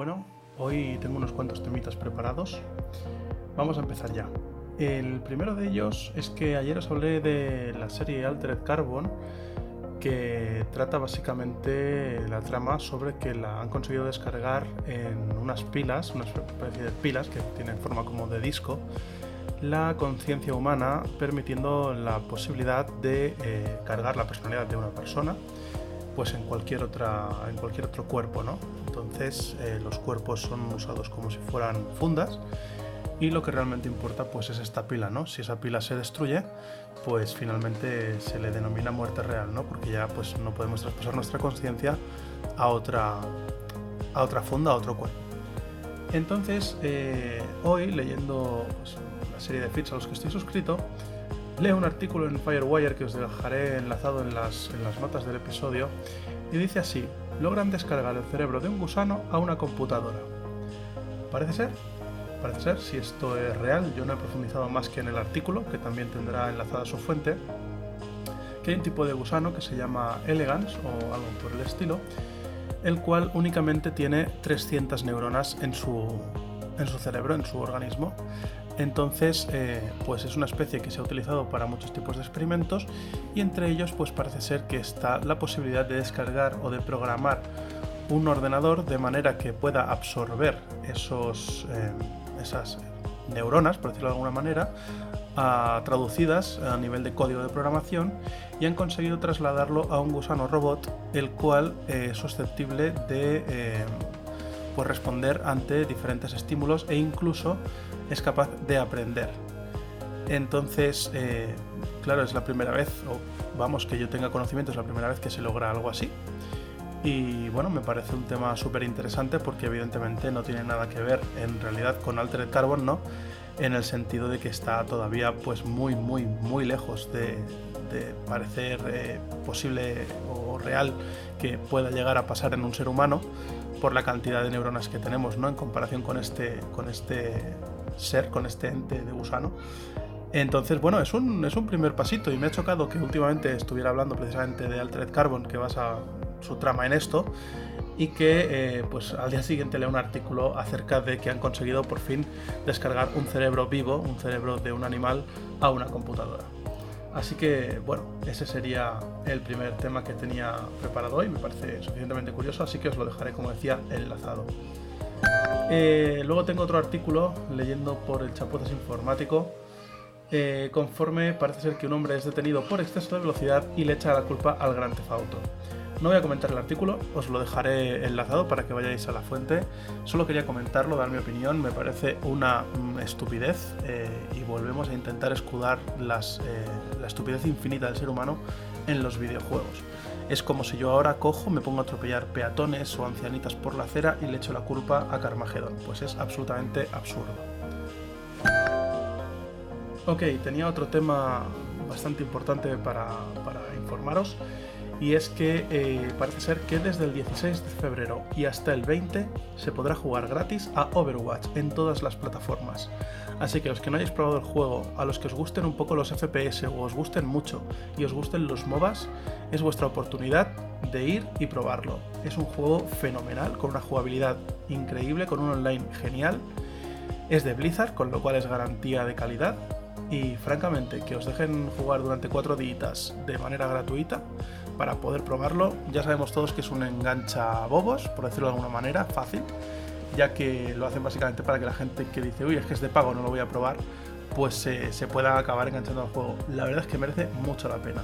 Bueno, hoy tengo unos cuantos temitas preparados. Vamos a empezar ya. El primero de ellos es que ayer os hablé de la serie Altered Carbon, que trata básicamente la trama sobre que la han conseguido descargar en unas pilas, una especie de pilas que tienen forma como de disco, la conciencia humana, permitiendo la posibilidad de eh, cargar la personalidad de una persona pues en cualquier otra en cualquier otro cuerpo no entonces eh, los cuerpos son usados como si fueran fundas y lo que realmente importa pues es esta pila no si esa pila se destruye pues finalmente se le denomina muerte real no porque ya pues no podemos traspasar nuestra conciencia a otra a otra funda a otro cuerpo. Entonces eh, hoy leyendo la serie de feeds a los que estoy suscrito Leo un artículo en Firewire que os dejaré enlazado en las, en las notas del episodio y dice así, logran descargar el cerebro de un gusano a una computadora. Parece ser, parece ser, si esto es real, yo no he profundizado más que en el artículo, que también tendrá enlazada su fuente, que hay un tipo de gusano que se llama Elegance o algo por el estilo, el cual únicamente tiene 300 neuronas en su, en su cerebro, en su organismo. Entonces, eh, pues es una especie que se ha utilizado para muchos tipos de experimentos y entre ellos pues parece ser que está la posibilidad de descargar o de programar un ordenador de manera que pueda absorber esos, eh, esas neuronas, por decirlo de alguna manera, traducidas a nivel de código de programación y han conseguido trasladarlo a un gusano robot, el cual es susceptible de pues responder ante diferentes estímulos e incluso es capaz de aprender. Entonces, eh, claro, es la primera vez, o vamos, que yo tenga conocimiento, es la primera vez que se logra algo así. Y bueno, me parece un tema súper interesante porque evidentemente no tiene nada que ver en realidad con Altered Carbon, ¿no? En el sentido de que está todavía pues muy, muy, muy lejos de, parecer eh, posible o real que pueda llegar a pasar en un ser humano por la cantidad de neuronas que tenemos, ¿no? En comparación con este, con este ser, con este ente de gusano. Entonces, bueno, es un, es un primer pasito y me ha chocado que últimamente estuviera hablando precisamente de Altered Carbon, que basa su trama en esto, y que eh, pues al día siguiente lea un artículo acerca de que han conseguido por fin descargar un cerebro vivo, un cerebro de un animal, a una computadora. Así que, bueno, ese sería el primer tema que tenía preparado hoy, me parece suficientemente curioso, así que os lo dejaré, como decía, enlazado. Eh, luego tengo otro artículo leyendo por el Chapuzas Informático. Eh, conforme parece ser que un hombre es detenido por exceso de velocidad y le echa la culpa al Gran Tefauto. No voy a comentar el artículo, os lo dejaré enlazado para que vayáis a la fuente. Solo quería comentarlo, dar mi opinión. Me parece una mm, estupidez eh, y volvemos a intentar escudar la estupidez infinita del ser humano en los videojuegos. Es como si yo ahora cojo, me pongo a atropellar peatones o ancianitas por la acera y le echo la culpa a Carmageddon. Pues es absolutamente absurdo. Ok, tenía otro tema bastante importante para, informaros y es que eh, parece ser que desde el 16 de febrero y hasta el 20 se podrá jugar gratis a Overwatch en todas las plataformas. Así que los que no hayáis probado el juego, a los que os gusten un poco los FPS o os gusten mucho y os gusten los MOBAs, es vuestra oportunidad de ir y probarlo. Es un juego fenomenal, con una jugabilidad increíble, con un online genial. Es de Blizzard, con lo cual es garantía de calidad. Y francamente, que os dejen jugar durante cuatro días de manera gratuita para poder probarlo, ya sabemos todos que es un engancha bobos, por decirlo de alguna manera, fácil ya que lo hacen básicamente para que la gente que dice, uy, es que es de pago, no lo voy a probar, pues se pueda acabar enganchando al juego. La verdad es que merece mucho la pena.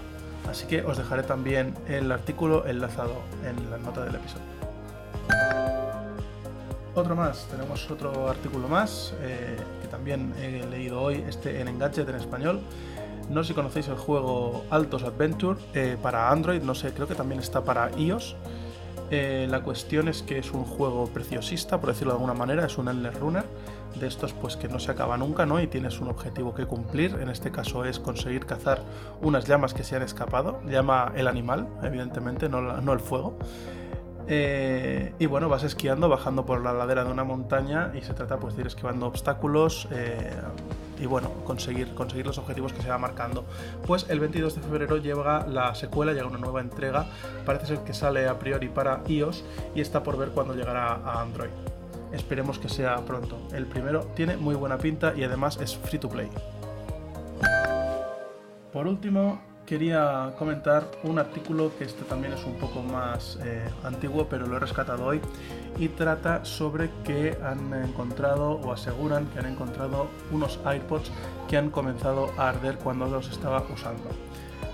Así que os dejaré también el artículo enlazado en la nota del episodio. Otro más, tenemos otro artículo más eh, que también he leído hoy, este en Engadget en español. No sé si conocéis el juego Altos Adventure eh, para Android, no sé, creo que también está para iOS. Eh, la cuestión es que es un juego preciosista, por decirlo de alguna manera, es un endless runner, de estos pues que no se acaba nunca, ¿no? Y tienes un objetivo que cumplir, en este caso es conseguir cazar unas llamas que se han escapado, llama el animal, evidentemente, no, no el fuego. Eh, y bueno, vas esquiando, bajando por la ladera de una montaña y se trata pues de ir esquivando obstáculos eh, y bueno, conseguir, conseguir los objetivos que se va marcando. Pues el 22 de febrero llega la secuela, llega una nueva entrega, parece ser que sale a priori para iOS y está por ver cuándo llegará a Android. esperemos que sea pronto. El primero tiene muy buena pinta y además es free to play. Por último, quería comentar un artículo que este también es un poco más eh, antiguo, pero lo he rescatado hoy, y trata sobre que han encontrado o aseguran que han encontrado unos iPods que han comenzado a arder cuando los estaba usando.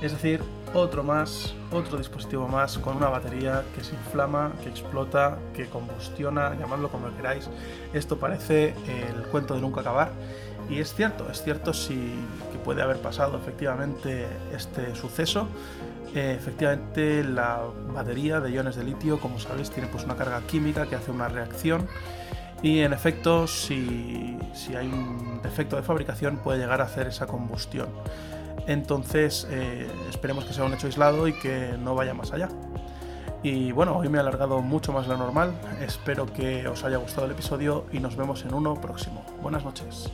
Es decir, otro más, otro dispositivo más con una batería que se inflama, que explota, que combustiona, llamadlo como queráis. Esto parece el cuento de nunca acabar. Y es cierto, es cierto si que puede haber pasado efectivamente este suceso. Eh, efectivamente la batería de iones de litio, como sabéis, tiene pues una carga química que hace una reacción y en efecto si, si hay un defecto de fabricación puede llegar a hacer esa combustión. Entonces eh, esperemos que sea un hecho aislado y que no vaya más allá. Y bueno, hoy me he alargado mucho más de lo normal. Espero que os haya gustado el episodio y nos vemos en uno próximo. Buenas noches.